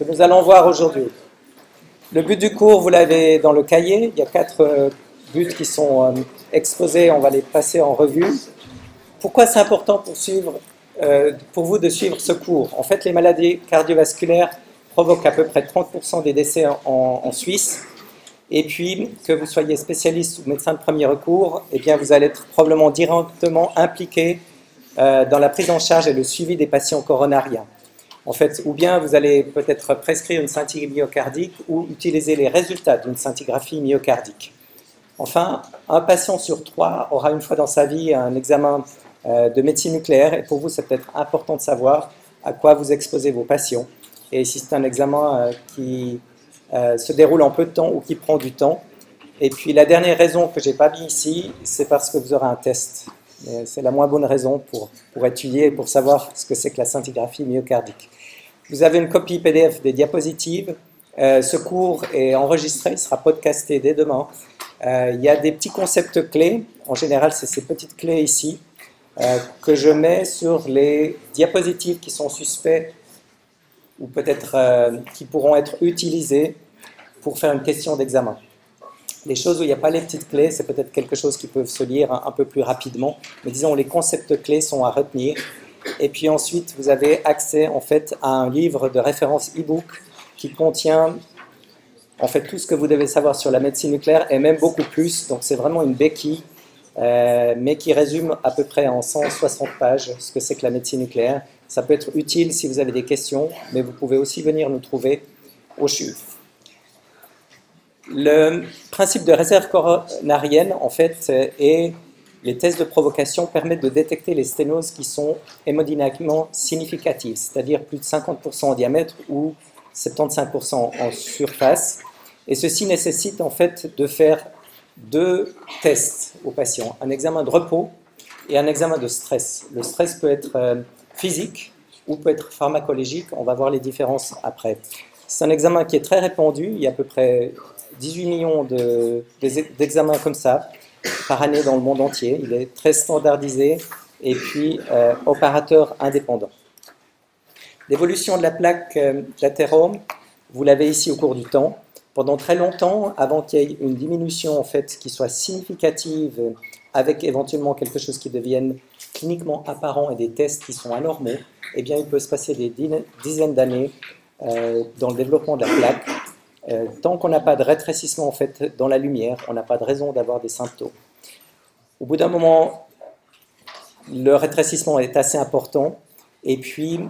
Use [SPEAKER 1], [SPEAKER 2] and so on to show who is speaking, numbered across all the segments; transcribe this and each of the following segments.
[SPEAKER 1] que nous allons voir aujourd'hui. Le but du cours, vous l'avez dans le cahier. Il y a quatre euh, buts qui sont euh, exposés. On va les passer en revue. Pourquoi c'est important euh, pour vous de suivre ce cours? En fait, les maladies cardiovasculaires provoquent à peu près 30% des décès en, en, Suisse. Et puis, que vous soyez spécialiste ou médecin de premier recours, eh bien, vous allez être probablement directement impliqué dans la prise en charge et le suivi des patients coronariens. En fait, ou bien vous allez peut-être prescrire une scintigraphie myocardique ou utiliser les résultats d'une scintigraphie myocardique. Enfin, un patient sur trois aura une fois dans sa vie un examen euh, de médecine nucléaire et pour vous, c'est peut-être important de savoir à quoi vous exposez vos patients et si c'est un examen euh, qui euh, se déroule en peu de temps ou qui prend du temps. Et puis la dernière raison que je n'ai pas mis ici, c'est parce que vous aurez un test c'est la moins bonne raison pour, étudier et pour savoir ce que c'est que la scintigraphie myocardique. Vous avez une copie PDF des diapositives. Euh, ce cours est enregistré, il sera podcasté dès demain. Euh, il y a des petits concepts clés. En général, c'est ces petites clés ici euh, que je mets sur les diapositives qui sont suspects ou peut-être qui pourront être utilisées pour faire une question d'examen. Les choses où il n'y a pas les petites clés, c'est peut-être quelque chose qui peut se lire un, peu plus rapidement. Mais disons, les concepts clés sont à retenir. Et puis ensuite, vous avez accès en fait à un livre de référence e-book qui contient en fait tout ce que vous devez savoir sur la médecine nucléaire et même beaucoup plus. Donc c'est vraiment une béquille, euh, mais qui résume à peu près en 160 pages ce que c'est que la médecine nucléaire. Ça peut être utile si vous avez des questions, mais vous pouvez aussi venir nous trouver au CHUV. Le principe de réserve coronarienne, en fait, et les tests de provocation permettent de détecter les sténoses qui sont hémodynamiquement significatives, c'est-à-dire plus de 50% en diamètre ou 75% en surface. Et ceci nécessite en fait de faire deux tests aux patients, un examen de repos et un examen de stress. Le stress peut être euh, physique ou peut être pharmacologique, on va voir les différences après. C'est un examen qui est très répandu, il y a à peu près 18 millions d'examens comme ça par année dans le monde entier. Il est très standardisé et puis euh, opérateur indépendant. L'évolution de la plaque euh, latérome, vous l'avez ici au cours du temps. Pendant très longtemps, avant qu'il y ait une diminution en fait qui soit significative, avec éventuellement quelque chose qui devienne cliniquement apparent et des tests qui sont anormaux, eh bien, il peut se passer des dizaines d'années euh, dans le développement de la plaque euh, tant qu'on n'a pas de rétrécissement en fait dans la lumière, on n'a pas de raison d'avoir des symptômes. Au bout d'un moment, le rétrécissement est assez important et puis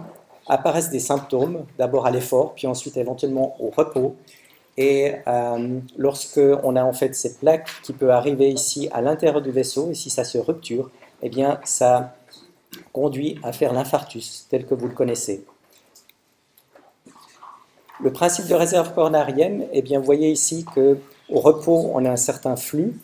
[SPEAKER 1] apparaissent des symptômes, d'abord à l'effort, puis ensuite éventuellement au repos. Et euh, lorsque on a en fait ces plaques qui peuvent arriver ici à l'intérieur du vaisseau, et si ça se rupture, eh bien ça conduit à faire l'infarctus tel que vous le connaissez. Le principe de réserve coronarienne, eh bien, vous voyez ici qu'au repos, on a un certain flux,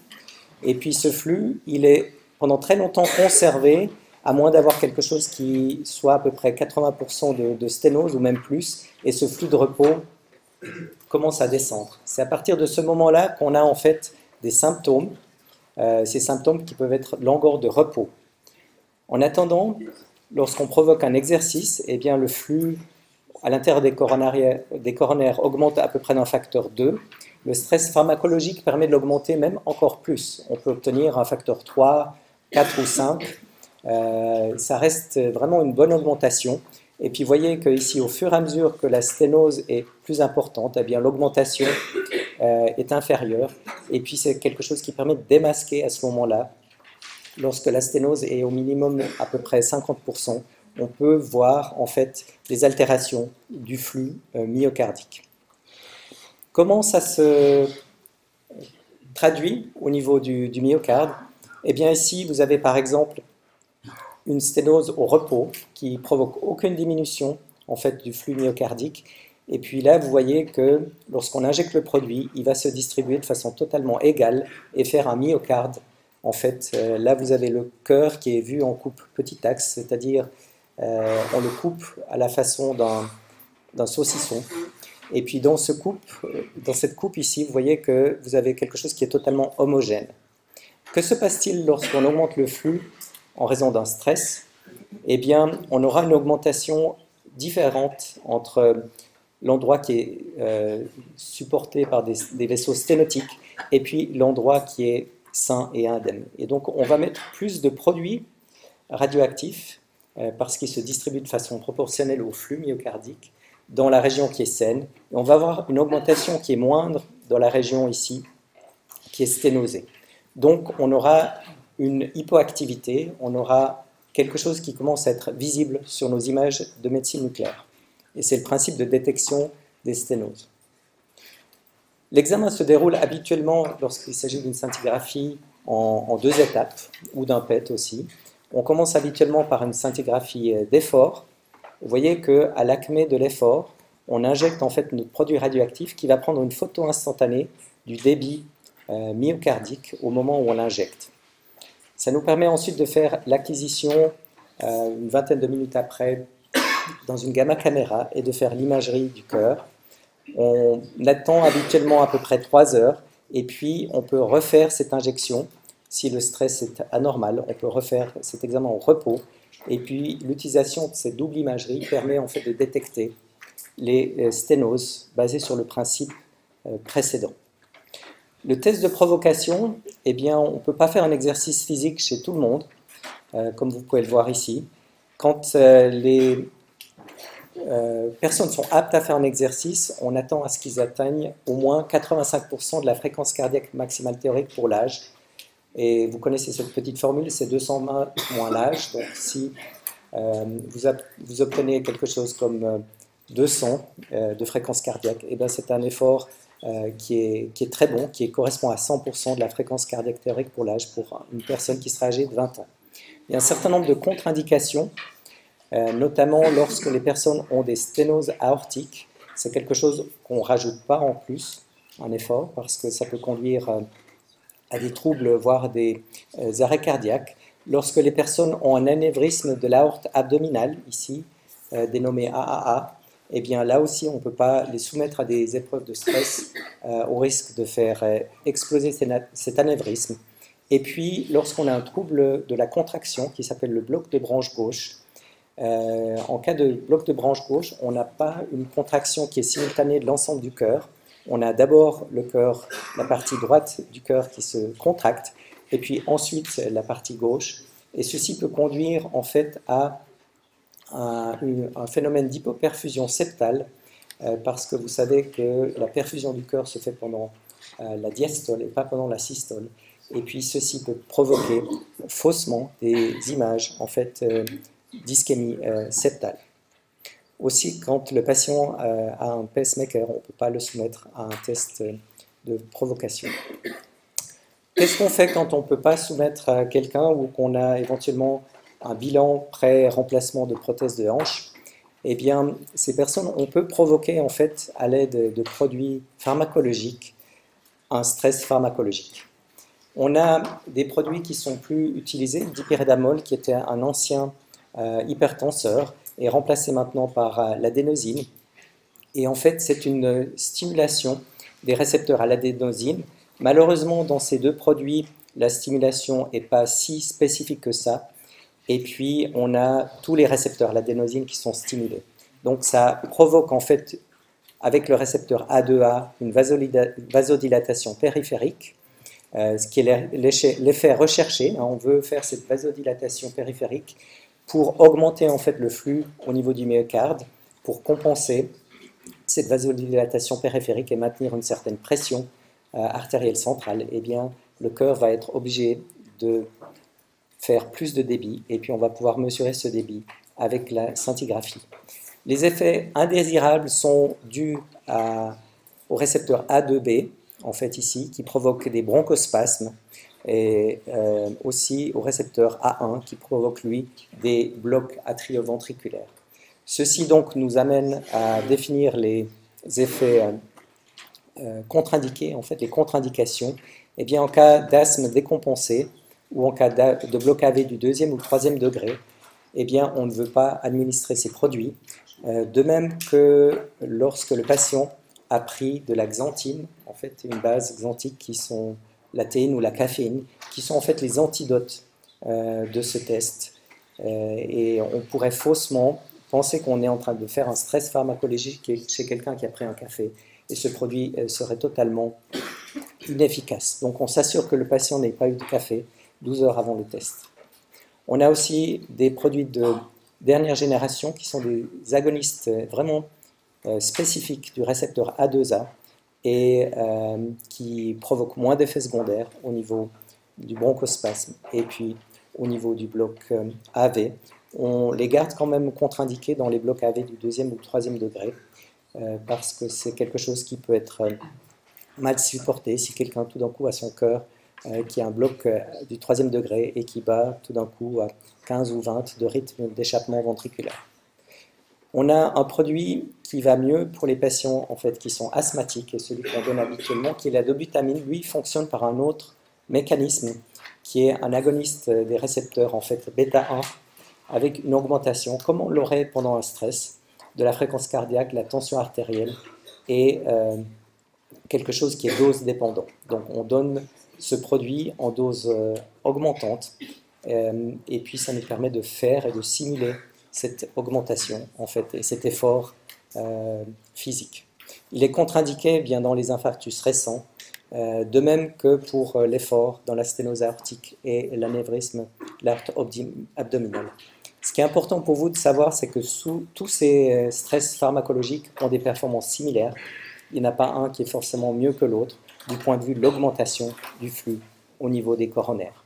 [SPEAKER 1] et puis ce flux, il est pendant très longtemps conservé, à moins d'avoir quelque chose qui soit à peu près 80% de, sténose ou même plus, et ce flux de repos commence à descendre. C'est à partir de ce moment-là qu'on a en fait des symptômes, euh, ces symptômes qui peuvent être l'angor de repos. En attendant, lorsqu'on provoque un exercice, eh bien le flux à l'intérieur des coronaires, augmente à peu près d'un facteur 2. Le stress pharmacologique permet de l'augmenter même encore plus. On peut obtenir un facteur 3, 4 ou 5. Euh, ça reste vraiment une bonne augmentation. Et puis voyez qu'ici, au fur et à mesure que la sténose est plus importante, eh l'augmentation euh, est inférieure. Et puis c'est quelque chose qui permet de démasquer à ce moment-là, lorsque la sténose est au minimum à peu près 50%, on peut voir en fait des altérations du flux euh, myocardique. Comment ça se traduit au niveau du, myocarde? Eh bien ici, vous avez par exemple une sténose au repos qui provoque aucune diminution en fait du flux myocardique. Et puis là, vous voyez que lorsqu'on injecte le produit, il va se distribuer de façon totalement égale et faire un myocarde. En fait, euh, là, vous avez le cœur qui est vu en coupe petit axe, c'est-à-dire euh, on le coupe à la façon d'un saucisson. Et puis coupe, dans cette coupe ici, vous voyez que vous avez quelque chose qui est totalement homogène. Que se passe-t-il lorsqu'on augmente le flux en raison d'un stress? Eh bien, on aura une augmentation différente entre l'endroit qui est euh, supporté par des, vaisseaux sténotiques, et puis l'endroit qui est sain et indemne. Et donc on va mettre plus de produits radioactifs, euh, parce qu'ils se distribuent de façon proportionnelle au flux myocardique, dans la région qui est saine, et on va avoir une augmentation qui est moindre dans la région ici, qui est sténosée. Donc on aura une hypoactivité, on aura quelque chose qui commence à être visible sur nos images de médecine nucléaire. Et c'est le principe de détection des sténoses. L'examen se déroule habituellement lorsqu'il s'agit d'une scintigraphie en, deux étapes, ou d'un PET aussi. On commence habituellement par une scintigraphie d'effort. Vous voyez qu'à l'acmé de l'effort, on injecte en fait notre produit radioactif qui va prendre une photo instantanée du débit euh, myocardique au moment où on l'injecte. Ça nous permet ensuite de faire l'acquisition euh, une vingtaine de minutes après dans une gamma caméra et de faire l'imagerie du cœur. On attend habituellement à peu près 3 heures et puis on peut refaire cette injection. Si le stress est anormal, on peut refaire cet examen au repos. Et puis l'utilisation de cette double imagerie permet en fait de détecter les sténoses basées sur le principe euh, précédent. Le test de provocation, eh bien, on ne peut pas faire un exercice physique chez tout le monde, euh, comme vous pouvez le voir ici. Quand les euh, personnes sont aptes à faire un exercice, on attend à ce qu'ils atteignent au moins 85% de la fréquence cardiaque maximale théorique pour l'âge. Et vous connaissez cette petite formule, c'est 220 moins l'âge. Donc si euh, vous, obtenez quelque chose comme 200 euh, de fréquence cardiaque, et eh c'est un effort qui est, qui, est, très bon, qui correspond à 100% de la fréquence cardiaque théorique pour l'âge pour une personne qui sera âgée de 20 ans. Il y a un certain nombre de contre-indications euh, notamment lorsque les personnes ont des sténoses aortiques. C'est quelque chose qu'on ne rajoute pas en plus, un effort, parce que ça peut conduire euh, à des troubles, voire des euh, arrêts cardiaques. Lorsque les personnes ont un anévrisme de l'aorte abdominale, ici, dénommé AAA, eh bien là aussi, on ne peut pas les soumettre à des épreuves de stress au risque de faire exploser cet anévrisme. Et puis, lorsqu'on a un trouble de la contraction qui s'appelle le bloc de branche gauche, euh, en cas de bloc de branche gauche, on n'a pas une contraction qui est simultanée de l'ensemble du cœur. On a d'abord la partie droite du cœur qui se contracte, et puis ensuite la partie gauche. Et ceci peut conduire en fait à un, phénomène d'hypoperfusion septale, euh, parce que vous savez que la perfusion du cœur se fait pendant euh, la diastole et pas pendant la systole. Et puis ceci peut provoquer faussement des images en fait d'ischémie euh, septale. Aussi, quand le patient euh, a un pacemaker, on ne peut pas le soumettre à un test de provocation. Qu'est-ce qu'on fait quand on ne peut pas soumettre quelqu'un ou qu'on a éventuellement un bilan pré-remplacement de prothèse de hanche? Eh bien, ces personnes, on peut provoquer en fait à l'aide de produits pharmacologiques un stress pharmacologique. On a des produits qui sont plus utilisés, dipyridamol qui était un ancien euh, hypertenseur est remplacé maintenant par euh, l'adénosine. Et en fait, c'est une stimulation des récepteurs à l'adénosine. Malheureusement, dans ces deux produits, la stimulation n'est pas si spécifique que ça. Et puis, on a tous les récepteurs, l'adénosine, qui sont stimulés. Donc, ça provoque en fait, avec le récepteur A2A, une vasodilatation périphérique, euh, ce qui est l'effet recherché. On veut faire cette vasodilatation périphérique pour augmenter en fait le flux au niveau du myocarde, pour compenser cette vasodilatation périphérique et maintenir une certaine pression euh, artérielle centrale, eh bien, le cœur va être obligé de faire plus de débit et puis on va pouvoir mesurer ce débit avec la scintigraphie. Les effets indésirables sont dus au récepteur A2B, en fait ici, qui provoque des bronchospasmes et euh, aussi au récepteur A1 qui provoque lui des blocs atrioventriculaires. Ceci donc nous amène à définir les effets euh, euh, contre-indiqués, en fait les contre-indications. Eh bien en cas d'asthme décompensé ou en cas de bloc AV du deuxième ou troisième degré, eh bien on ne veut pas administrer ces produits. de même que lorsque le patient a pris de la xanthine, en fait une base xanthique qui sont la théine ou la caféine, qui sont en fait les antidotes euh, de ce test. Euh, et on pourrait faussement pensez qu'on est en train de faire un stress pharmacologique chez quelqu'un qui a pris un café et ce produit serait totalement inefficace. Donc on s'assure que le patient n'ait pas eu de café 12 heures avant le test. On a aussi des produits de dernière génération qui sont des agonistes vraiment euh, spécifiques du récepteur A2A et euh, qui provoquent moins d'effets secondaires au niveau du bronchospasme et puis au niveau du bloc euh, AV. On les garde quand même contre-indiqués dans les blocs AV du deuxième ou troisième degré parce que c'est quelque chose qui peut être mal supporté si quelqu'un tout d'un coup a son cœur euh, qui est un bloc euh, du troisième degré et qui bat tout d'un coup à 15 ou 20 de rythme d'échappement ventriculaire. On a un produit qui va mieux pour les patients en fait, qui sont asthmatiques, et celui qu'on donne habituellement, qui est la dobutamine. Lui fonctionne par un autre mécanisme qui est un agoniste des récepteurs en fait bêta 1 avec une augmentation, comme on l'aurait pendant un stress, de la fréquence cardiaque, la tension artérielle et euh, quelque chose qui est dose dépendant. Donc on donne ce produit en dose euh, augmentante euh, et puis ça nous permet de faire et de simuler cette augmentation en fait et cet effort euh, physique. Il est contre-indiqué bien dans les infarctus récents, de même que pour l'effort dans la sténose aortique et l'anévrisme abdominal. Ce qui est important pour vous de savoir, c'est que sous, tous ces stress pharmacologiques ont des performances similaires. Il n'y en a pas un qui est forcément mieux que l'autre du point de vue de l'augmentation du flux au niveau des coronaires.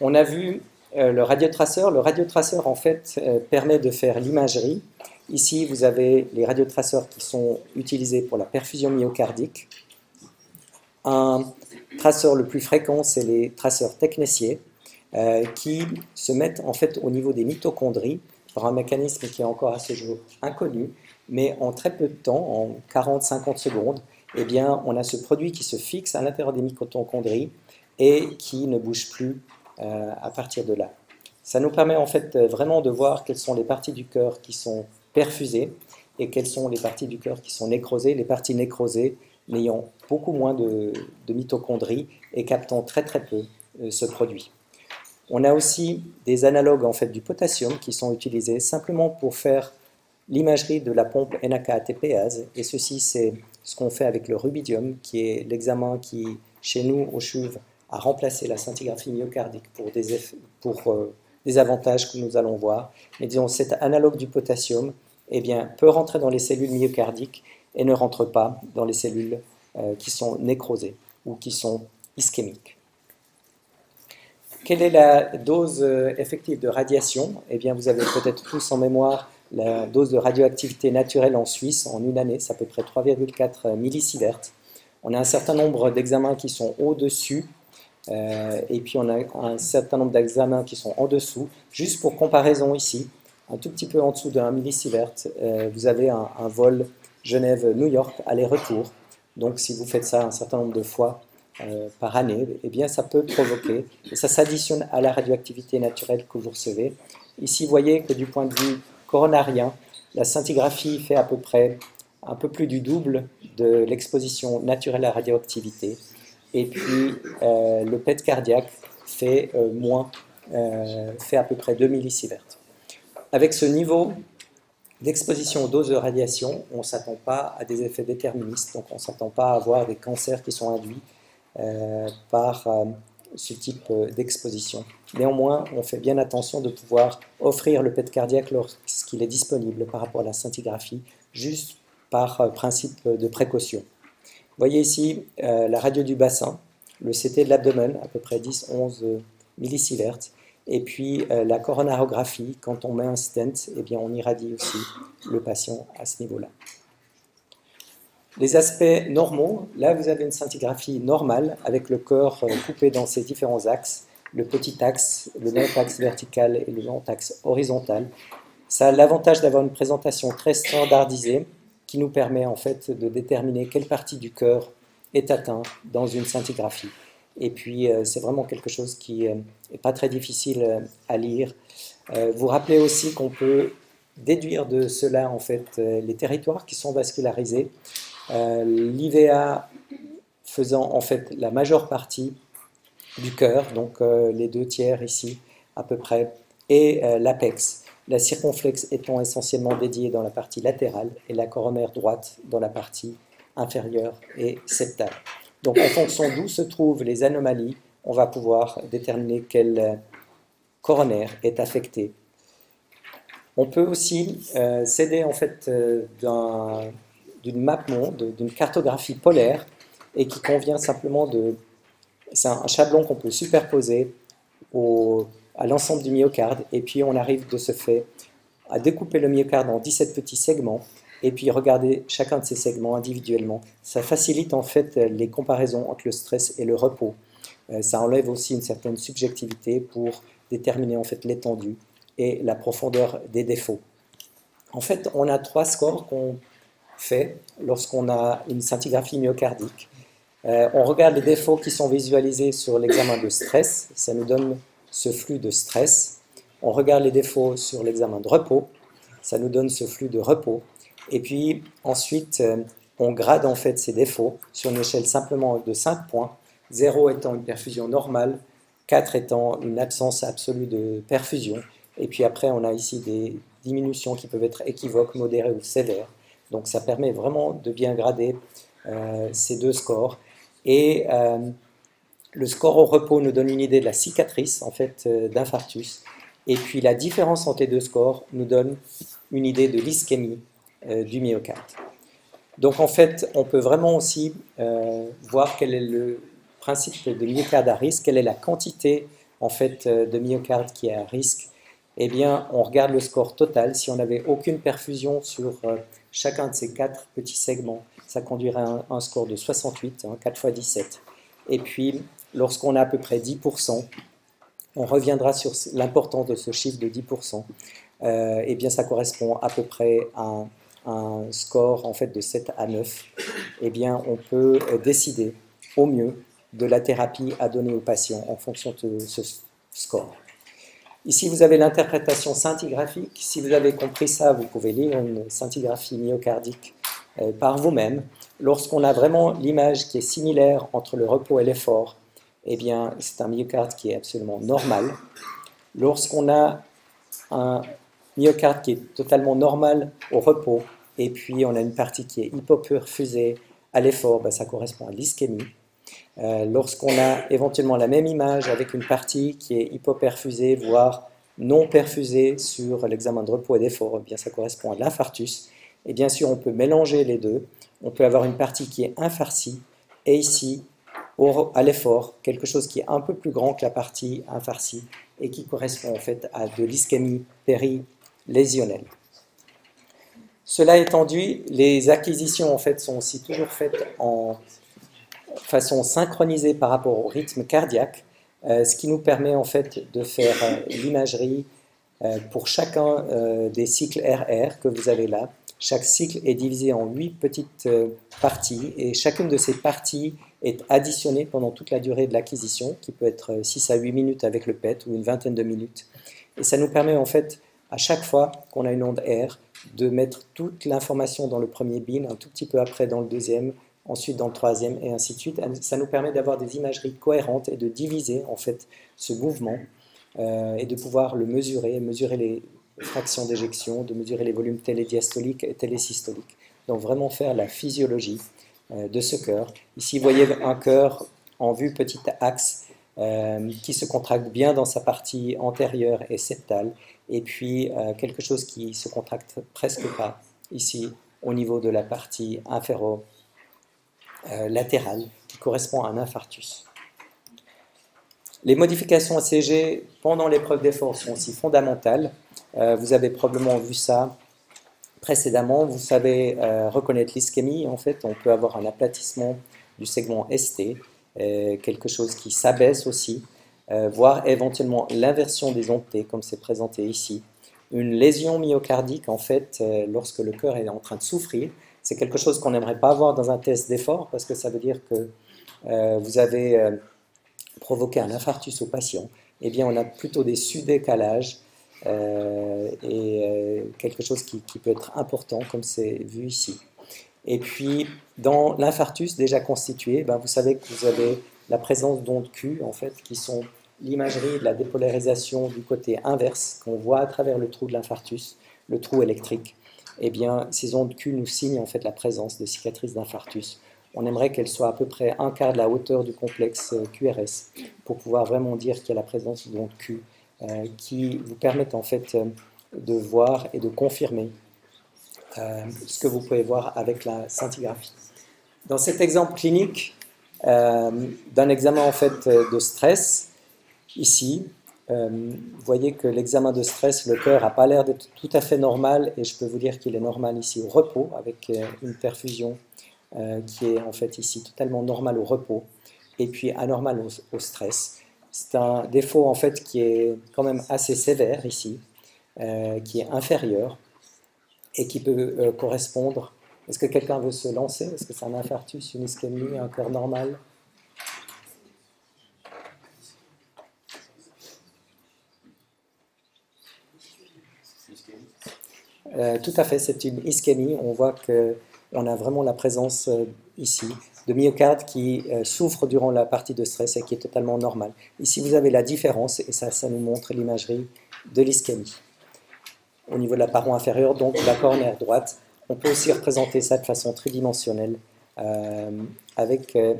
[SPEAKER 1] On a vu euh, le radiotraceur. Le radiotraceur, en fait, euh, permet de faire l'imagerie. Ici, vous avez les radiotraceurs qui sont utilisés pour la perfusion myocardique. Un traceur le plus fréquent, c'est les traceurs techniciers, euh, qui se mettent en fait au niveau des mitochondries par un mécanisme qui est encore à ce jour inconnu, mais en très peu de temps, en 40-50 secondes, eh bien, on a ce produit qui se fixe à l'intérieur des mitochondries et qui ne bouge plus euh, à partir de là. Ça nous permet en fait vraiment de voir quelles sont les parties du cœur qui sont perfusées et quelles sont les parties du cœur qui sont nécrosées. Les parties nécrosées n'ayant beaucoup moins de, mitochondries et captant très très peu euh, ce produit. On a aussi des analogues en fait du potassium qui sont utilisés simplement pour faire l'imagerie de la pompe NAK-ATPase et ceci c'est ce qu'on fait avec le rubidium, qui est l'examen qui, chez nous, au CHUV, a remplacé la scintigraphie myocardique pour des, pour, euh, des avantages que nous allons voir. Mais disons, cet analogue du potassium eh bien, peut rentrer dans les cellules myocardiques et ne rentre pas dans les cellules euh, qui sont nécrosées ou qui sont ischémiques. Quelle est la dose euh, effective de radiation? Eh bien, vous avez peut-être tous en mémoire la dose de radioactivité naturelle en Suisse en une année, c'est à peu près 3,4 millisieverts. On a un certain nombre d'examens qui sont au-dessus, euh, et puis on a un certain nombre d'examens qui sont en dessous. Juste pour comparaison ici, un tout petit peu en dessous de 1 millisievert, euh, vous avez un, vol Genève-New York aller-retour. Donc si vous faites ça un certain nombre de fois euh, par année, eh bien ça peut provoquer, et ça s'additionne à la radioactivité naturelle que vous recevez. Ici, vous voyez que du point de vue coronarien. La scintigraphie fait à peu près un peu plus du double de l'exposition naturelle à la radioactivité. Et puis euh, le PET cardiaque fait euh, moins, euh, fait à peu près 2 millisieverts. Avec ce niveau d'exposition aux doses de radiation, on ne s'attend pas à des effets déterministes, donc on ne s'attend pas à avoir des cancers qui sont induits par ce type d'exposition. Néanmoins, on fait bien attention de pouvoir offrir le PET cardiaque lorsqu'il est disponible par rapport à la scintigraphie, juste par principe de précaution. Voyez ici euh, la radio du bassin, le CT de l'abdomen, à peu près 10-11 millisieverts, et puis la coronarographie, quand on met un stent, eh bien, on irradie aussi le patient à ce niveau-là. Les aspects normaux, là vous avez une scintigraphie normale avec le corps euh, coupé dans ses différents axes, le petit axe, le long axe vertical et le long axe horizontal. Ça a l'avantage d'avoir une présentation très standardisée qui nous permet en fait de déterminer quelle partie du cœur est atteinte dans une scintigraphie. Et puis euh, c'est vraiment quelque chose qui n'est euh, pas très difficile à lire. Vous rappelez aussi qu'on peut déduire de cela en fait les territoires qui sont vascularisés. Euh, L'IVA faisant en fait la majeure partie du cœur, donc euh, les deux tiers ici à peu près, et euh, l'APEX. La circonflexe étant essentiellement dédiée dans la partie latérale et la coronaire droite dans la partie inférieure et septale. Donc en fonction d'où se trouvent les anomalies, on va pouvoir déterminer quelle coronaire est affectée. On peut aussi euh, s'aider en fait euh, d'une map d'une cartographie polaire et qui convient simplement de... C'est un, chablon qu'on peut superposer au, à l'ensemble du myocarde et puis on arrive de ce fait à découper le myocarde en 17 petits segments et puis regarder chacun de ces segments individuellement. Ça facilite en fait les comparaisons entre le stress et le repos. Euh, ça enlève aussi une certaine subjectivité pour déterminer en fait l'étendue et la profondeur des défauts. En fait, on a trois scores qu'on fait lorsqu'on a une scintigraphie myocardique. Euh, on regarde les défauts qui sont visualisés sur l'examen de stress, ça nous donne ce flux de stress. On regarde les défauts sur l'examen de repos, ça nous donne ce flux de repos. Et puis ensuite, euh, on grade en fait ces défauts sur une échelle simplement de 5 points, 0 étant une perfusion normale, 4 étant une absence absolue de perfusion. Et puis après, on a ici des diminutions qui peuvent être équivoques, modérées ou sévères. Donc ça permet vraiment de bien grader euh, ces deux scores. Et euh, le score au repos nous donne une idée de la cicatrice en fait d'infarctus. Et puis la différence entre les deux scores nous donne une idée de l'ischémie euh, du myocarde. Donc en fait, on peut vraiment aussi euh, voir quel est le principe de myocarde à risque, quelle est la quantité en fait euh, de myocarde qui est à risque. Eh bien, on regarde le score total. Si on n'avait aucune perfusion sur chacun de ces quatre petits segments, ça conduirait à un, score de 68, 4 x 17. Et puis, lorsqu'on a à peu près 10%, on reviendra sur l'importance de ce chiffre de 10%. eh bien, ça correspond à peu près à un score en fait de 7 à 9, eh bien, on peut euh, décider au mieux de la thérapie à donner au patient en fonction de ce score. Ici, vous avez l'interprétation scintigraphique. Si vous avez compris ça, vous pouvez lire une scintigraphie myocardique euh, par vous-même. Lorsqu'on a vraiment l'image qui est similaire entre le repos et l'effort, eh bien, c'est un myocarde qui est absolument normal. Lorsqu'on a un myocarde qui est totalement normal au repos, et puis on a une partie qui est hypoperfusée à l'effort, ben, ça correspond à l'ischémie. Euh, lorsqu'on a éventuellement la même image avec une partie qui est hypoperfusée, voire non perfusée sur l'examen de repos et d'effort, eh bien ça correspond à l'infarctus. Et bien sûr, on peut mélanger les deux. On peut avoir une partie qui est infarcie et ici, à l'effort, quelque chose qui est un peu plus grand que la partie infarcie et qui correspond en fait à de l'ischémie péri lésionnelle. Cela étant dit, les acquisitions en fait sont aussi toujours faites en façon synchronisée par rapport au rythme cardiaque, euh, ce qui nous permet en fait de faire euh, l'imagerie euh, pour chacun des cycles RR que vous avez là. Chaque cycle est divisé en huit petites parties et chacune de ces parties est additionnée pendant toute la durée de l'acquisition, qui peut être 6 à 8 minutes avec le PET ou une vingtaine de minutes. Et ça nous permet en fait à chaque fois qu'on a une onde R, de mettre toute l'information dans le premier bin, un tout petit peu après dans le deuxième, ensuite dans le troisième, et ainsi de suite. Ça nous permet d'avoir des imageries cohérentes et de diviser en fait ce mouvement euh, et de pouvoir le mesurer, mesurer les fractions d'éjection, de mesurer les volumes télédiastoliques et télésystoliques. Donc vraiment faire la physiologie euh, de ce cœur. Ici, vous voyez un cœur en vue petit axe euh, qui se contracte bien dans sa partie antérieure et septale, et puis euh, quelque chose qui se contracte presque pas ici au niveau de la partie inféro-latérale, euh, qui correspond à un infarctus. Les modifications ACG pendant l'épreuve d'effort sont aussi fondamentales. vous avez probablement vu ça précédemment. Vous savez reconnaître l'ischémie. En fait, on peut avoir un aplatissement du segment ST euh, quelque chose qui s'abaisse aussi, euh, voire éventuellement l'inversion des ondes T, comme c'est présenté ici. Une lésion myocardique, en fait, euh, lorsque le cœur est en train de souffrir, c'est quelque chose qu'on n'aimerait pas avoir dans un test d'effort, parce que ça veut dire que vous avez provoqué un infarctus au patient. Eh bien, on a plutôt des sous-décalages et quelque chose qui, peut être important, comme c'est vu ici. Et puis, dans l'infarctus déjà constitué, ben, vous savez que vous avez la présence d'ondes Q, en fait, qui sont l'imagerie de la dépolarisation du côté inverse qu'on voit à travers le trou de l'infarctus, le trou électrique. Eh bien, ces ondes Q nous signent en fait la présence de cicatrices d'infarctus. On aimerait qu'elles soient à peu près un quart de la hauteur du complexe euh, QRS pour pouvoir vraiment dire qu'il y a la présence d'ondes Q euh, qui vous permettent en fait euh, de voir et de confirmer ce que vous pouvez voir avec la scintigraphie. Dans cet exemple clinique d'un examen en fait de stress, ici, vous voyez que l'examen de stress, le cœur n'a pas l'air d'être tout à fait normal et je peux vous dire qu'il est normal ici au repos avec une perfusion qui est en fait ici totalement normale au repos et puis anormal au stress. C'est un défaut en fait qui est quand même assez sévère ici, euh, qui est inférieur et qui peut euh, correspondre. Est-ce que quelqu'un veut se lancer? Est-ce que c'est un infarctus, une ischémie, un cœur normal? Euh, Tout à fait, c'est une ischémie. On voit qu'on a vraiment la présence ici de myocarde qui euh, souffre durant la partie de stress et qui est totalement normal. Ici, vous avez la différence, et ça, nous montre l'imagerie de l'ischémie. Au niveau de la paroi inférieure, donc la cornère droite, on peut aussi représenter ça de façon tridimensionnelle euh, avec euh,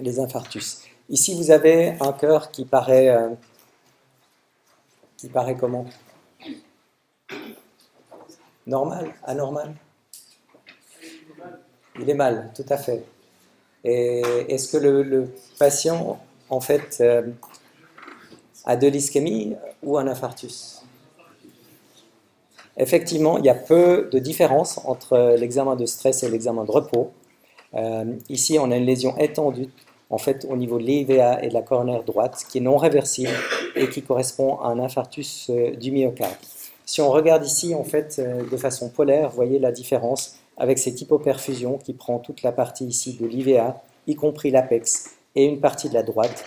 [SPEAKER 1] les infarctus. Ici, vous avez un cœur qui paraît, qui paraît comment? Normal? Anormal? Il est mal, tout à fait. Est-ce que le, patient, en fait, euh, a de l'ischémie ou un infarctus? Effectivement, il y a peu de différence entre l'examen de stress et l'examen de repos. Euh, ici, on a une lésion étendue, en fait, au niveau de l'IVA et de la coronaire droite, qui est non réversible et qui correspond à un infarctus euh, du myocarde. Si on regarde ici, en fait, de façon polaire, vous voyez la différence avec cette hypoperfusion qui prend toute la partie ici de l'IVA, y compris l'apex, et une partie de la droite,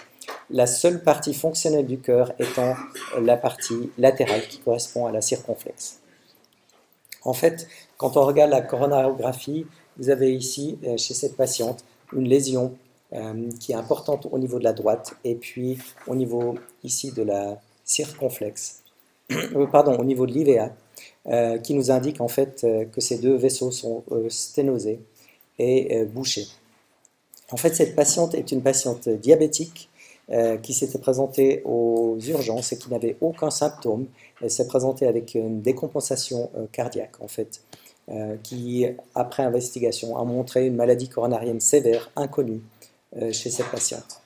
[SPEAKER 1] la seule partie fonctionnelle du cœur étant la partie latérale qui correspond à la circonflexe. En fait, quand on regarde la coronarographie, vous avez ici, euh, chez cette patiente, une lésion euh, qui est importante au niveau de la droite et puis au niveau ici de la circonflexe, euh, pardon, au niveau de l'IVA, qui nous indique en fait euh, que ces deux vaisseaux sont euh, sténosés et bouchés. En fait, cette patiente est une patiente diabétique qui s'était présentée aux urgences et qui n'avait aucun symptôme. Elle s'est présentée avec une décompensation cardiaque, en fait, qui, après investigation, a montré une maladie coronarienne sévère inconnue chez cette patiente.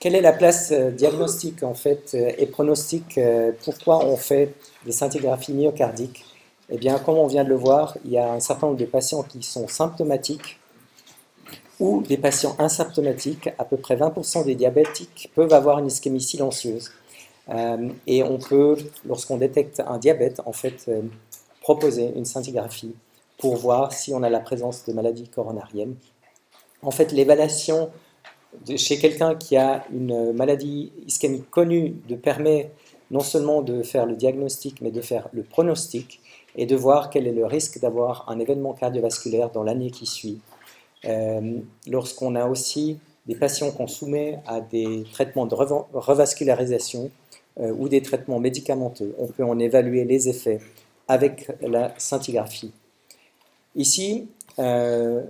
[SPEAKER 1] Quelle est la place euh, diagnostique en fait euh, et pronostique euh, Pourquoi on fait des scintigraphies myocardiques? Eh bien, comme on vient de le voir, il y a un certain nombre de patients qui sont symptomatiques ou des patients asymptomatiques. À peu près 20% des diabétiques peuvent avoir une ischémie silencieuse. et on peut, lorsqu'on détecte un diabète, en fait, proposer une scintigraphie pour voir si on a la présence de maladies coronariennes. En fait, l'évaluation chez quelqu'un qui a une maladie ischémique connue de permet non seulement de faire le diagnostic, mais de faire le pronostic et de voir quel est le risque d'avoir un événement cardiovasculaire dans l'année qui suit. Euh, lorsqu'on a aussi des patients qu'on soumet à des traitements de revascularisation euh, ou des traitements médicamenteux, on peut en évaluer les effets avec la scintigraphie. Ici, euh,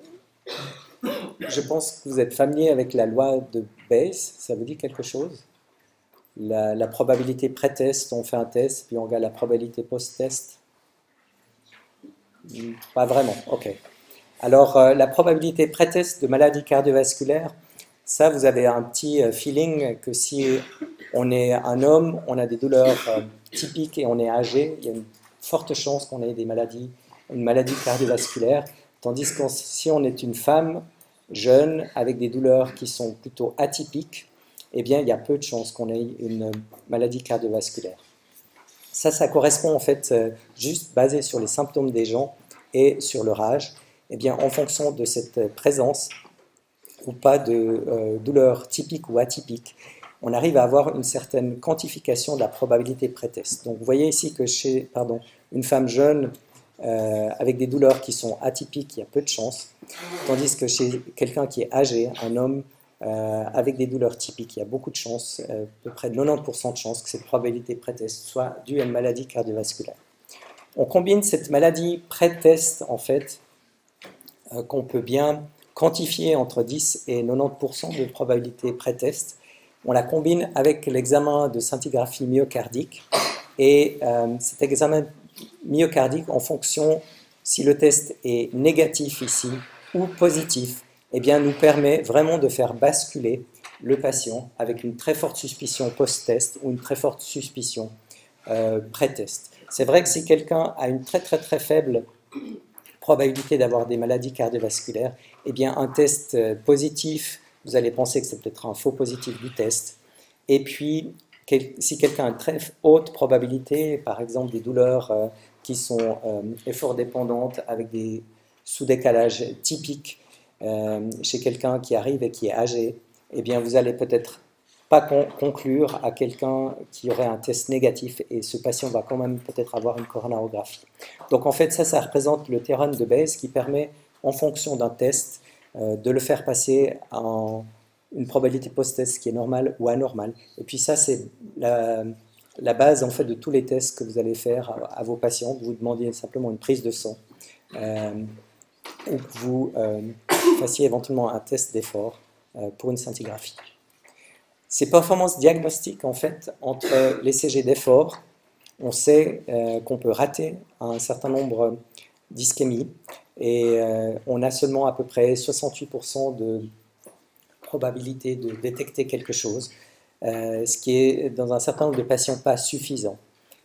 [SPEAKER 1] je pense que vous êtes familier avec la loi de Bayes, ça vous dit quelque chose? La, probabilité pré-test, on fait un test, puis on regarde la probabilité post-test? Pas vraiment, ok. Alors, euh, la probabilité pré-test de maladie cardiovasculaire, ça, vous avez un petit euh, feeling que si on est un homme, on a des douleurs euh, typiques et on est âgé, il y a une forte chance qu'on ait des maladies, une maladie cardiovasculaire. Tandis que si on est une femme jeune avec des douleurs qui sont plutôt atypiques, eh bien, il y a peu de chances qu'on ait une maladie cardiovasculaire. Ça, ça correspond en fait euh, juste basé sur les symptômes des gens et sur leur âge. Eh bien, en fonction de cette présence ou pas de euh, douleurs typiques ou atypiques, on arrive à avoir une certaine quantification de la probabilité pré-test. Donc, vous voyez ici que chez pardon, une femme jeune euh, avec des douleurs qui sont atypiques, il y a peu de chances. Tandis que chez quelqu'un qui est âgé, un homme avec des douleurs typiques. Il y a beaucoup de chances, à peu près 90% de chances que cette probabilité pré-test soit due à une maladie cardiovasculaire. On combine cette maladie pré-test, en fait, qu'on peut bien quantifier entre 10 et 90% de probabilité pré-test. On la combine avec l'examen de scintigraphie myocardique. Et cet examen myocardique, en fonction si le test est négatif ici ou positif, eh bien, nous permet vraiment de faire basculer le patient avec une très forte suspicion post-test ou une très forte suspicion euh, pré-test. C'est vrai que si quelqu'un a une très très très faible probabilité d'avoir des maladies cardiovasculaires, eh bien un test euh, positif, vous allez penser que c'est peut-être un faux positif du test. Et puis, si quelqu'un a une très haute probabilité, par exemple des douleurs euh, qui sont euh, effort dépendantes avec des sous-décalages typiques euh, chez quelqu'un qui arrive et qui est âgé, eh bien vous allez peut-être pas conclure à quelqu'un qui aurait un test négatif et ce patient va quand même peut-être avoir une coronarographie. Donc en fait ça, ça représente le terrain de base qui permet en fonction d'un test euh, de le faire passer en une probabilité post-test qui est normale ou anormale. Et puis ça c'est la, la base en fait de tous les tests que vous allez faire à, vos patients. Vous demandiez simplement une prise de sang euh, ou que vous euh, fassiez éventuellement un test d'effort euh, pour une scintigraphie. Ces performances diagnostiques en fait entre les CG d'effort, on sait qu'on peut rater un certain nombre d'ischémies et on a seulement à peu près 68% de probabilité de détecter quelque chose. Euh, ce qui est dans un certain nombre de patients pas suffisant.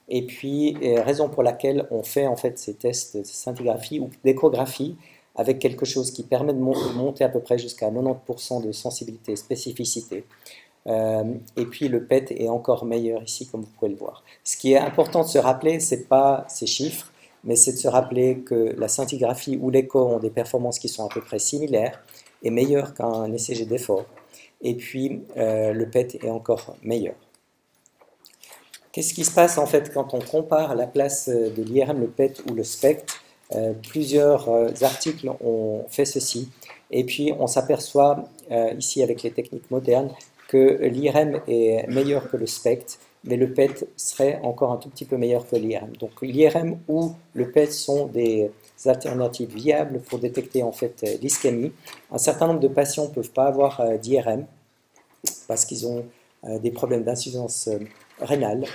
[SPEAKER 1] Et puis, euh, raison pour laquelle on fait en fait ces tests de scintigraphie ou d'échographie avec quelque chose qui permet de monter à peu près jusqu'à 90% de sensibilité et spécificité. Euh, et puis le PET est encore meilleur ici, comme vous pouvez le voir. Ce qui est important de se rappeler, ce n'est pas ces chiffres, mais c'est de se rappeler que la scintigraphie ou l'écho ont des performances qui sont à peu près similaires et meilleures qu'un ECG d'effort et puis euh, le PET est encore meilleur. Qu'est-ce qui se passe en fait quand on compare la place de l'IRM, le PET ou le SPECT euh, Plusieurs euh, articles ont fait ceci, et puis on s'aperçoit ici avec les techniques modernes que l'IRM est meilleur que le SPECT, mais le PET serait encore un tout petit peu meilleur que l'IRM. Donc l'IRM ou le PET sont des alternatives viables pour détecter en fait euh, l'ischémie. Un certain nombre de patients ne peuvent pas avoir euh, d'IRM parce qu'ils ont euh, des problèmes d'insuffisance rénale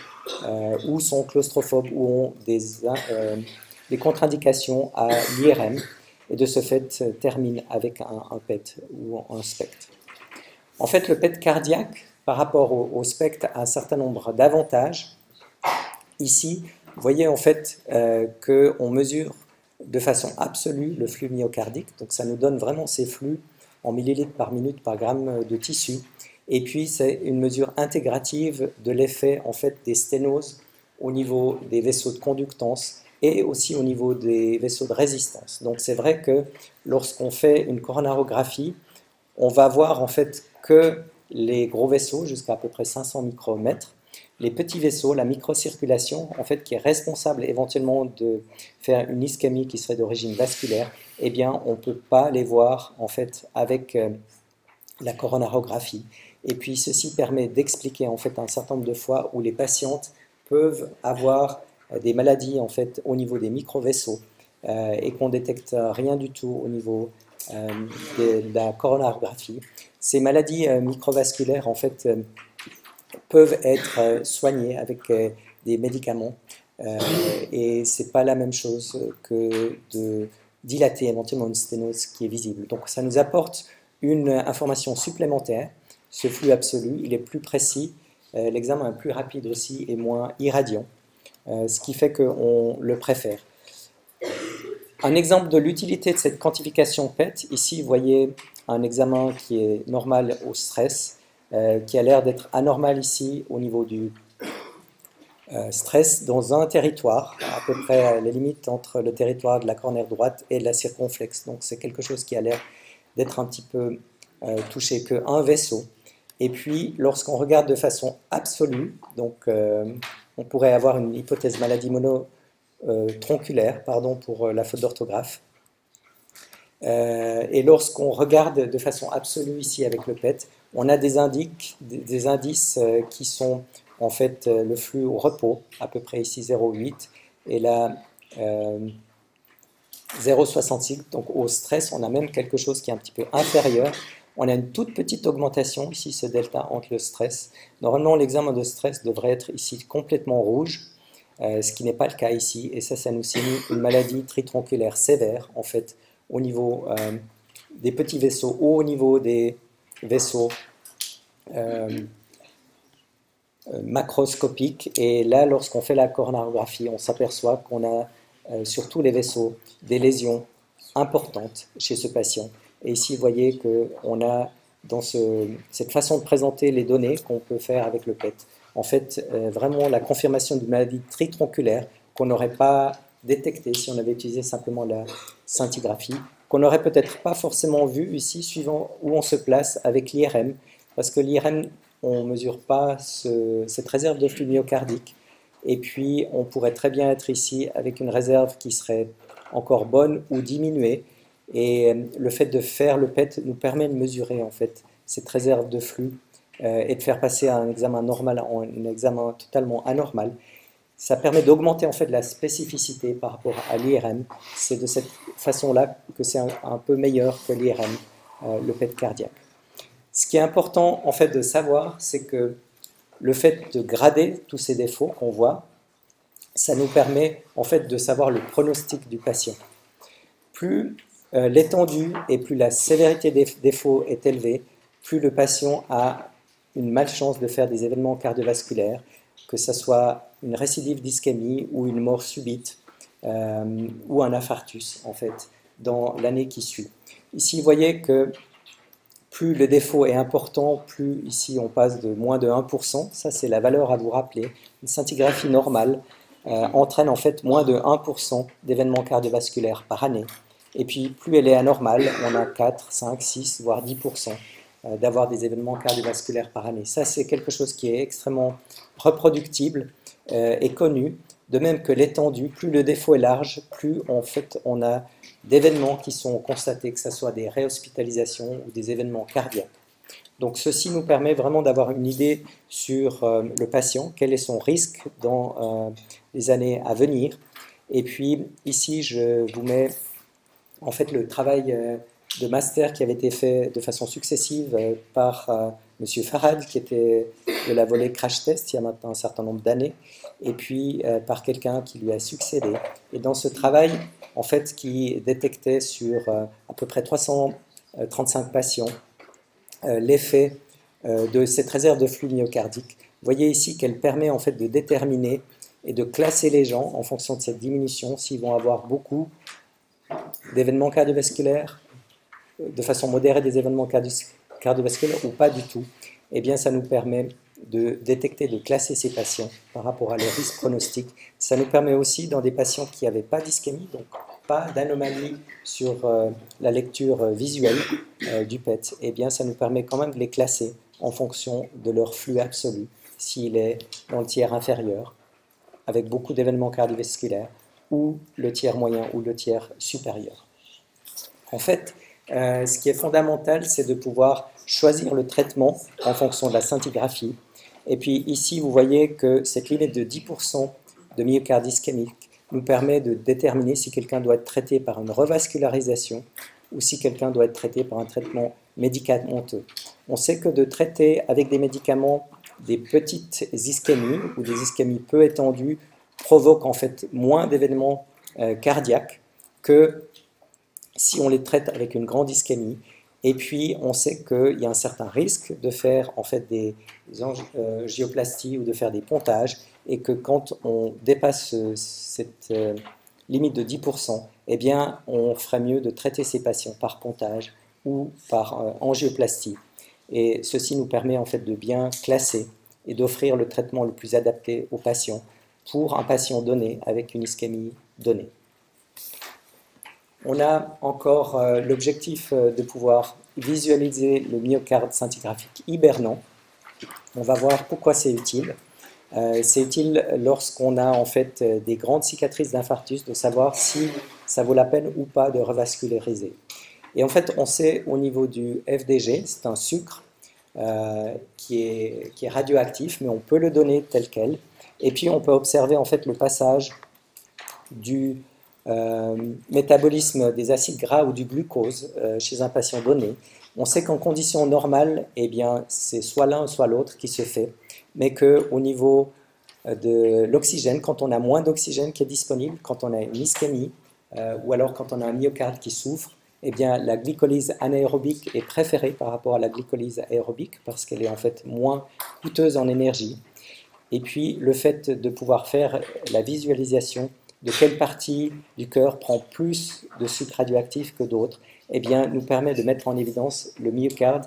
[SPEAKER 1] ou sont claustrophobes ou ont des, contre-indications à l'IRM et de ce fait terminent avec un, PET ou un SPECT. En fait, le PET cardiaque par rapport au, au SPECT a un certain nombre d'avantages. Ici, vous voyez en fait qu'on mesure de façon absolue le flux myocardique. Donc ça nous donne vraiment ces flux en millilitres par minute par gramme de tissu. Et puis c'est une mesure intégrative de l'effet en fait des sténoses au niveau des vaisseaux de conductance et aussi au niveau des vaisseaux de résistance. Donc c'est vrai que lorsqu'on fait une coronarographie, on va voir en fait que les gros vaisseaux jusqu'à à peu près 500 micromètres les petits vaisseaux, la microcirculation, en fait, qui est responsable éventuellement de faire une ischémie qui serait d'origine vasculaire, eh bien, on ne peut pas les voir, en fait, avec euh, la coronarographie. Et puis, ceci permet d'expliquer, en fait, un certain nombre de fois où les patientes peuvent avoir euh, des maladies, en fait, au niveau des micro-vaisseaux euh, et qu'on détecte rien du tout au niveau de, la coronarographie. Ces maladies microvasculaires, en fait, peuvent être euh, soignés avec euh, des médicaments. Euh, et ce n'est pas la même chose que de dilater éventuellement une sténose qui est visible. Donc ça nous apporte une information supplémentaire. Ce flux absolu, il est plus précis, l'examen est plus rapide aussi et moins irradiant, ce qui fait qu'on le préfère. Un exemple de l'utilité de cette quantification PET, ici vous voyez un examen qui est normal au stress, euh, qui a l'air d'être anormal ici au niveau du euh, stress dans un territoire, à peu près à la limite entre le territoire de la cornère droite et de la circonflexe. Donc c'est quelque chose qui a l'air d'être un petit peu euh, touché qu'un vaisseau. Et puis lorsqu'on regarde de façon absolue, donc on pourrait avoir une hypothèse maladie monotronculaire, pardon pour la faute d'orthographe, et lorsqu'on regarde de façon absolue ici avec le PET, on a des, indices qui sont en fait le flux au repos, à peu près ici 0,8, et là 0,66. Donc au stress, on a même quelque chose qui est un petit peu inférieur. On a une toute petite augmentation ici, ce delta entre le stress. Normalement, l'examen de stress devrait être ici complètement rouge, euh, ce qui n'est pas le cas ici. Et ça, ça nous signifie une maladie tritronculaire sévère, en fait, au niveau euh, des petits vaisseaux ou au niveau des vaisseaux euh, macroscopiques. Et là, lorsqu'on fait la coronarographie, on s'aperçoit qu'on a sur tous les vaisseaux des lésions importantes chez ce patient. Et ici, vous voyez qu'on a dans cette façon de présenter les données qu'on peut faire avec le PET, en fait, euh, vraiment la confirmation d'une maladie tritronculaire qu'on n'aurait pas détectée si on avait utilisé simplement la scintigraphie, qu'on n'aurait peut-être pas forcément vu ici, suivant où on se place avec l'IRM, parce que l'IRM, on ne mesure pas cette réserve de flux myocardique. Et puis, on pourrait très bien être ici avec une réserve qui serait encore bonne ou diminuée. Et euh, le fait de faire le PET nous permet de mesurer en fait cette réserve de flux euh, et de faire passer un examen normal en un examen totalement anormal. Ça permet d'augmenter en fait la spécificité par rapport à l'IRM. C'est de cette façon-là que c'est un, peu meilleur que l'IRM, euh, le PET cardiaque. Ce qui est important en fait de savoir, c'est que le fait de grader tous ces défauts qu'on voit, ça nous permet en fait de savoir le pronostic du patient. Plus euh, l'étendue et plus la sévérité des défauts est élevée, plus le patient a une malchance de faire des événements cardiovasculaires, que ce soit une récidive d'ischémie ou une mort subite euh, ou un infarctus en fait dans l'année qui suit. Ici, vous voyez que plus le défaut est important, plus ici on passe de moins de 1%, ça c'est la valeur à vous rappeler. Une scintigraphie normale euh, entraîne en fait moins de 1% d'événements cardiovasculaires par année. Et puis plus elle est anormale, on a 4, 5, 6, voire 10% euh, d'avoir des événements cardiovasculaires par année. Ça c'est quelque chose qui est extrêmement reproductible euh, et connu. De même que l'étendue, plus le défaut est large, plus en fait on a d'événements qui sont constatés, que ce soit des réhospitalisations ou des événements cardiaques. Donc ceci nous permet vraiment d'avoir une idée sur euh, le patient, quel est son risque dans les années à venir. Et puis ici, je vous mets en fait le travail euh, de master qui avait été fait de façon successive par M. Farad, qui était de la volée crash test il y a maintenant un certain nombre d'années, et puis par quelqu'un qui lui a succédé. Et dans ce travail, en fait, qui détectait sur à peu près 335 patients euh, l'effet euh, de cette réserve de flux myocardique. Vous voyez ici qu'elle permet en fait de déterminer et de classer les gens en fonction de cette diminution s'ils vont avoir beaucoup d'événements cardiovasculaires, euh, de façon modérée des événements cardiovasculaires ou pas du tout. Eh bien, ça nous permet de détecter, de classer ces patients par rapport à leur risque pronostic. Ça nous permet aussi, dans des patients qui n'avaient pas d'ischémie, donc pas d'anomalie sur euh, la lecture euh, visuelle du PET, eh bien, ça nous permet quand même de les classer en fonction de leur flux absolu, s'il est dans le tiers inférieur, avec beaucoup d'événements cardiovasculaires, ou le tiers moyen ou le tiers supérieur. En fait, ce qui est fondamental, c'est de pouvoir choisir le traitement en fonction de la scintigraphie. Et puis ici, vous voyez que cette limite de 10% de myocarde ischémique nous permet de déterminer si quelqu'un doit être traité par une revascularisation ou si quelqu'un doit être traité par un traitement médicamenteux. On sait que de traiter avec des médicaments des petites ischémies ou des ischémies peu étendues provoque en fait moins d'événements euh, cardiaques que si on les traite avec une grande ischémie. Et puis, on sait qu'il y a un certain risque de faire en fait des angioplasties euh, ou de faire des pontages et que quand on dépasse euh, cette limite de 10%, eh bien, on ferait mieux de traiter ces patients par pontage ou par angioplastie. Et ceci nous permet en fait de bien classer et d'offrir le traitement le plus adapté aux patients pour un patient donné avec une ischémie donnée. On a encore l'objectif de pouvoir visualiser le myocarde scintigraphique hibernant. On va voir pourquoi c'est utile. Euh, c'est utile lorsqu'on a en fait des grandes cicatrices d'infarctus de savoir si ça vaut la peine ou pas de revasculariser. Et en fait, on sait au niveau du FDG, c'est un sucre euh, qui est radioactif, mais on peut le donner tel quel. Et puis on peut observer en fait le passage du euh, métabolisme des acides gras ou du glucose euh, chez un patient donné. On sait qu'en conditions normales, eh bien, c'est soit l'un soit l'autre qui se fait, mais qu'au niveau de l'oxygène, quand on a moins d'oxygène qui est disponible, quand on a une ischémie, ou alors quand on a un myocarde qui souffre, eh bien, la glycolyse anaérobique est préférée par rapport à la glycolyse aérobique parce qu'elle est en fait moins coûteuse en énergie. Et puis, le fait de pouvoir faire la visualisation de quelle partie du cœur prend plus de sucre radioactif que d'autres, eh bien, nous permet de mettre en évidence le myocarde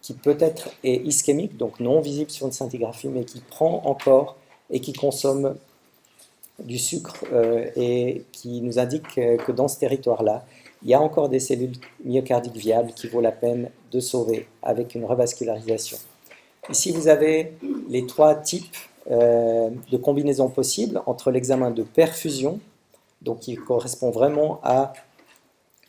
[SPEAKER 1] qui peut-être est ischémique, donc non visible sur une scintigraphie, mais qui prend encore et qui consomme du sucre euh, et qui nous indique que dans ce territoire-là, il y a encore des cellules myocardiques viables qui vaut la peine de sauver avec une revascularisation. Ici, vous avez les trois types euh, de combinaisons possibles entre l'examen de perfusion, donc qui correspond vraiment à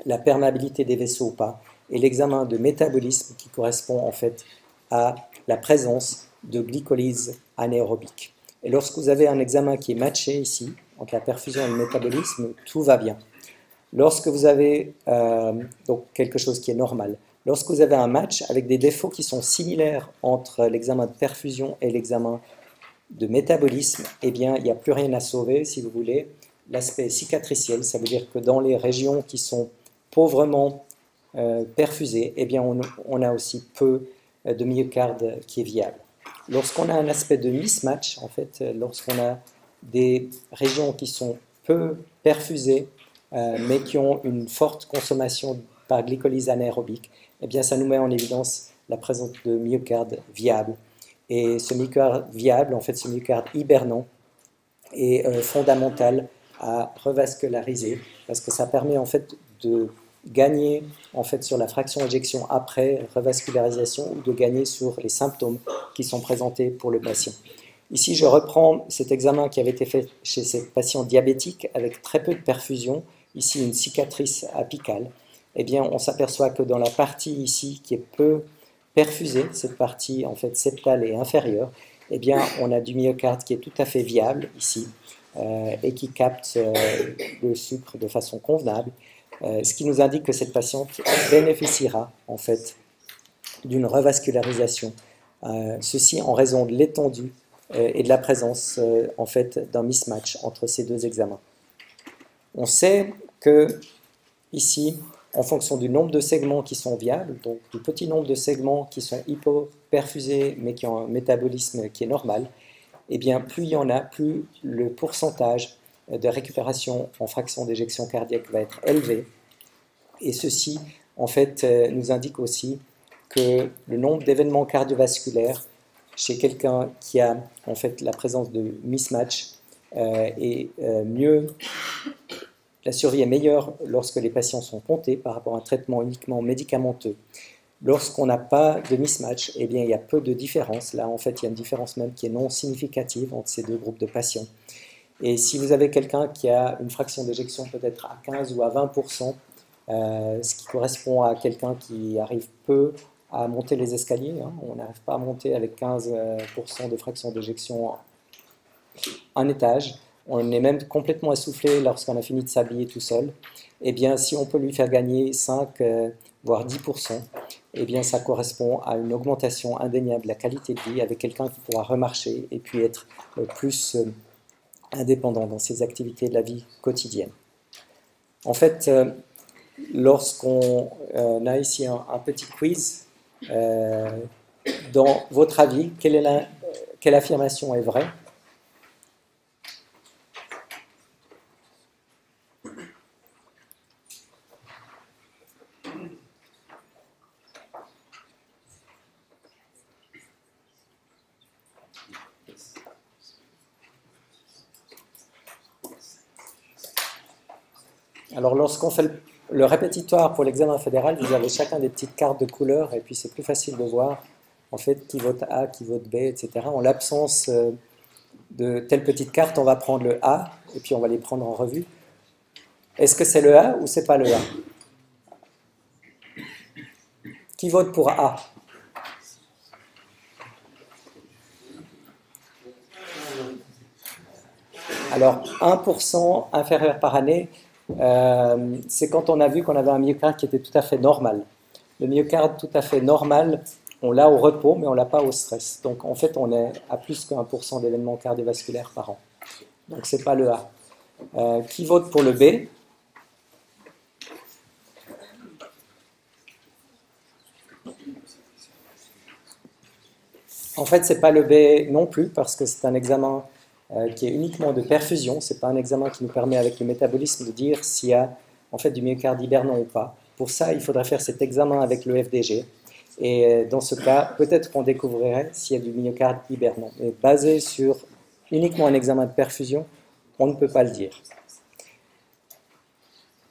[SPEAKER 1] la perméabilité des vaisseaux ou pas, et l'examen de métabolisme qui correspond en fait à la présence de glycolyse anaérobique. Et lorsque vous avez un examen qui est matché ici, entre la perfusion et le métabolisme, tout va bien. Lorsque vous avez euh, donc quelque chose qui est normal, lorsque vous avez un match avec des défauts qui sont similaires entre l'examen de perfusion et l'examen de métabolisme, eh bien, il n'y a plus rien à sauver, si vous voulez. L'aspect cicatriciel, ça veut dire que dans les régions qui sont pauvrement euh, perfusées, eh bien, on, a aussi peu euh, de myocarde qui est viable. Lorsqu'on a un aspect de mismatch, en fait, lorsqu'on a des régions qui sont peu perfusées, euh, mais qui ont une forte consommation par glycolyse anaérobique, eh bien, ça nous met en évidence la présence de myocarde viable. Et ce myocarde viable, en fait, ce myocarde hibernant, est euh, fondamental à revasculariser parce que ça permet en fait de gagner en fait sur la fraction éjection après revascularisation ou de gagner sur les symptômes qui sont présentés pour le patient. Ici, je reprends cet examen qui avait été fait chez ces patients diabétiques avec très peu de perfusion ici une cicatrice apicale, eh bien, on s'aperçoit que dans la partie ici qui est peu perfusée, cette partie en fait septale et inférieure, eh bien, on a du myocarde qui est tout à fait viable ici euh, et qui capte euh, le sucre de façon convenable, euh, ce qui nous indique que cette patiente bénéficiera en fait d'une revascularisation. ceci en raison de l'étendue et de la présence en fait d'un mismatch entre ces deux examens. On sait que ici, en fonction du nombre de segments qui sont viables, donc du petit nombre de segments qui sont hypoperfusés mais qui ont un métabolisme qui est normal, eh bien plus il y en a, plus le pourcentage de récupération en fraction d'éjection cardiaque va être élevé. Et ceci, en fait, euh, nous indique aussi que le nombre d'événements cardiovasculaires chez quelqu'un qui a en fait la présence de mismatch euh, est euh, mieux la survie est meilleure lorsque les patients sont comptés par rapport à un traitement uniquement médicamenteux. Lorsqu'on n'a pas de mismatch, eh bien, il y a peu de différence. Là, en fait, il y a une différence même qui est non significative entre ces deux groupes de patients. Et si vous avez quelqu'un qui a une fraction d'éjection peut-être à 15 ou à 20% euh, ce qui correspond à quelqu'un qui arrive peu à monter les escaliers, hein, on n'arrive pas à monter avec 15% de fraction d'éjection un étage, on est même complètement essoufflé lorsqu'on a fini de s'habiller tout seul, eh bien, si on peut lui faire gagner 5, euh, voire 10%, eh bien, ça correspond à une augmentation indéniable de la qualité de vie avec quelqu'un qui pourra remarcher et puis être euh, plus euh, indépendant dans ses activités de la vie quotidienne. En fait, lorsqu'on a ici un, petit quiz, dans votre avis, quelle affirmation est vraie Alors, lorsqu'on fait le, répétitoire pour l'examen fédéral, vous avez chacun des petites cartes de couleurs et puis c'est plus facile de voir en fait qui vote A, qui vote B, etc. En l'absence euh, de telle petite carte, on va prendre le A et puis on va les prendre en revue. Est-ce que c'est le A ou c'est pas le A? Qui vote pour A? Alors, 1% inférieur par année, c'est quand on a vu qu'on avait un myocarde qui était tout à fait normal. Le myocarde tout à fait normal, on l'a au repos, mais on l'a pas au stress. Donc, en fait, on est à plus que 1% d'événements cardiovasculaires par an. Donc, ce n'est pas le A. Euh, qui vote pour le B? En fait, ce n'est pas le B non plus, parce que c'est un examen euh, qui est uniquement de perfusion. Ce n'est pas un examen qui nous permet, avec le métabolisme, de dire s'il y a en fait du myocarde hibernant ou pas. Pour ça, il faudrait faire cet examen avec le FDG. Et euh, dans ce cas, peut-être qu'on découvrirait s'il y a du myocarde hibernant. Mais basé sur uniquement un examen de perfusion, on ne peut pas le dire.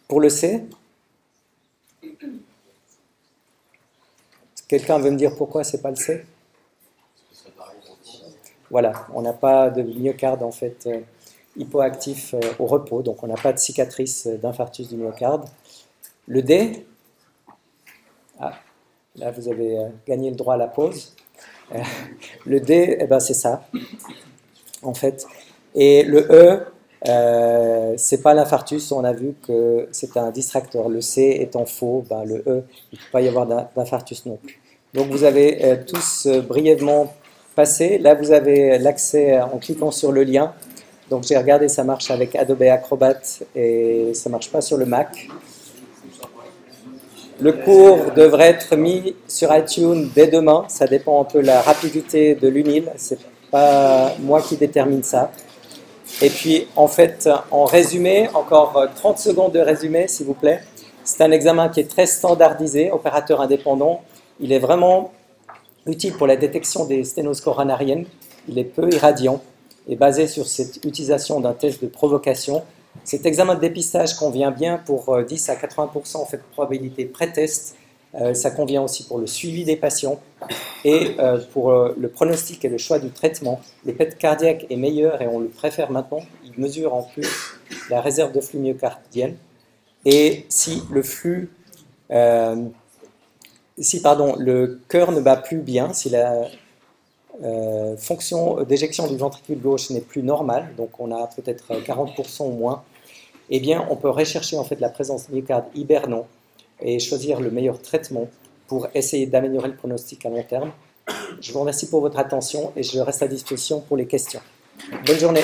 [SPEAKER 1] Pour le C, quelqu'un veut me dire pourquoi c'est pas le C? Voilà, on n'a pas de myocarde en fait euh, hypoactif euh, au repos, donc on n'a pas de cicatrice euh, d'infarctus du myocarde. Le D, ah, là vous avez gagné le droit à la pause. le D, eh ben, c'est ça, en fait. Et le E, euh, c'est pas l'infarctus, on a vu que c'est un distracteur. Le C étant faux, ben, le E, il ne peut pas y avoir d'infarctus non plus. Donc vous avez tous brièvement passer. Là, vous avez l'accès en cliquant sur le lien. Donc, j'ai regardé, ça marche avec Adobe Acrobat et ça marche pas sur le Mac. Le cours devrait être mis sur iTunes dès demain. Ça dépend un peu de la rapidité de l'UNIL. C'est pas moi qui détermine ça. Et puis, en fait, en résumé, encore 30 secondes de résumé, s'il vous plaît. C'est un examen qui est très standardisé, opérateur indépendant. Il est vraiment utile pour la détection des sténoses coronariennes. Il est peu irradiant et basé sur cette utilisation d'un test de provocation. Cet examen de dépistage convient bien pour 10 euh, à 80% en fait, de probabilité pré-test. Euh, ça convient aussi pour le suivi des patients et euh, pour le pronostic et le choix du traitement. Le PET cardiaque est meilleur et on le préfère maintenant. Il mesure en plus la réserve de flux myocardienne. Et si le flux si pardon, le cœur ne bat plus bien, si la euh, fonction d'éjection du ventricule gauche n'est plus normale, donc on a peut-être 40% ou moins, eh bien on peut rechercher en fait la présence de myocarde hibernant et choisir le meilleur traitement pour essayer d'améliorer le pronostic à long terme. Je vous remercie pour votre attention et je reste à disposition pour les questions. Bonne journée.